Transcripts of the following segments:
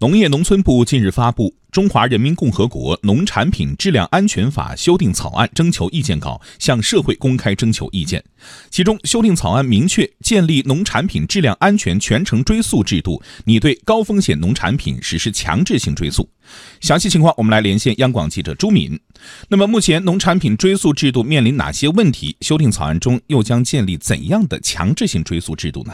农业农村部近日发布《中华人民共和国农产品质量安全法》修订草案征求意见稿，向社会公开征求意见。其中，修订草案明确建立农产品质量安全全程追溯制度，拟对高风险农产品实施强制性追溯。详细情况，我们来连线央广记者朱敏。那么，目前农产品追溯制度面临哪些问题？修订草案中又将建立怎样的强制性追溯制度呢？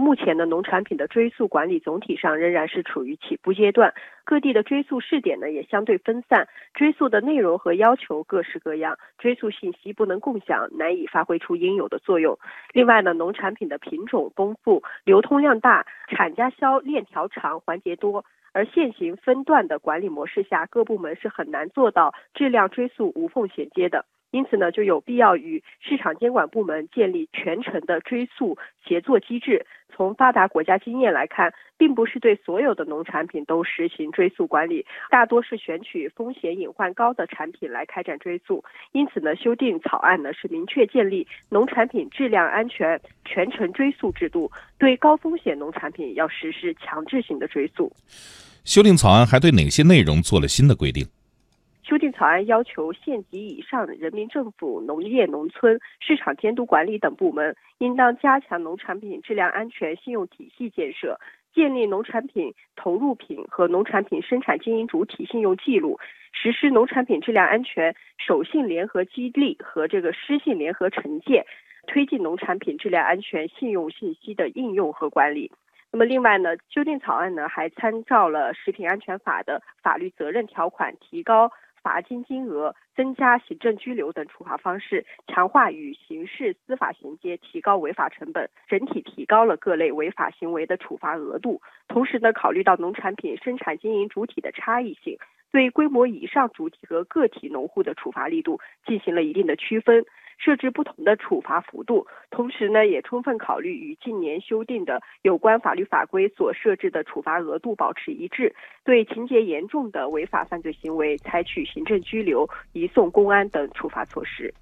目前的农产品的追溯管理总体上仍然是处于起步阶段，各地的追溯试点呢也相对分散，追溯的内容和要求各式各样，追溯信息不能共享，难以发挥出应有的作用。另外呢，农产品的品种丰富，流通量大，产家销链条长，环节多，而现行分段的管理模式下，各部门是很难做到质量追溯无缝衔接的。因此呢，就有必要与市场监管部门建立全程的追溯协作机制。从发达国家经验来看，并不是对所有的农产品都实行追溯管理，大多是选取风险隐患高的产品来开展追溯。因此呢，修订草案呢是明确建立农产品质量安全全程追溯制度，对高风险农产品要实施强制性的追溯。修订草案还对哪些内容做了新的规定？草案要求县级以上人民政府、农业农村、市场监督管理等部门，应当加强农产品质量安全信用体系建设，建立农产品投入品和农产品生产经营主体信用记录，实施农产品质量安全守信联合激励和这个失信联合惩戒，推进农产品质量安全信用信息的应用和管理。那么，另外呢，修订草案呢还参照了《食品安全法》的法律责任条款，提高。罚金金额、增加行政拘留等处罚方式，强化与刑事司法衔接，提高违法成本，整体提高了各类违法行为的处罚额度。同时呢，考虑到农产品生产经营主体的差异性，对规模以上主体和个体农户的处罚力度进行了一定的区分。设置不同的处罚幅度，同时呢，也充分考虑与近年修订的有关法律法规所设置的处罚额度保持一致，对情节严重的违法犯罪行为采取行政拘留、移送公安等处罚措施。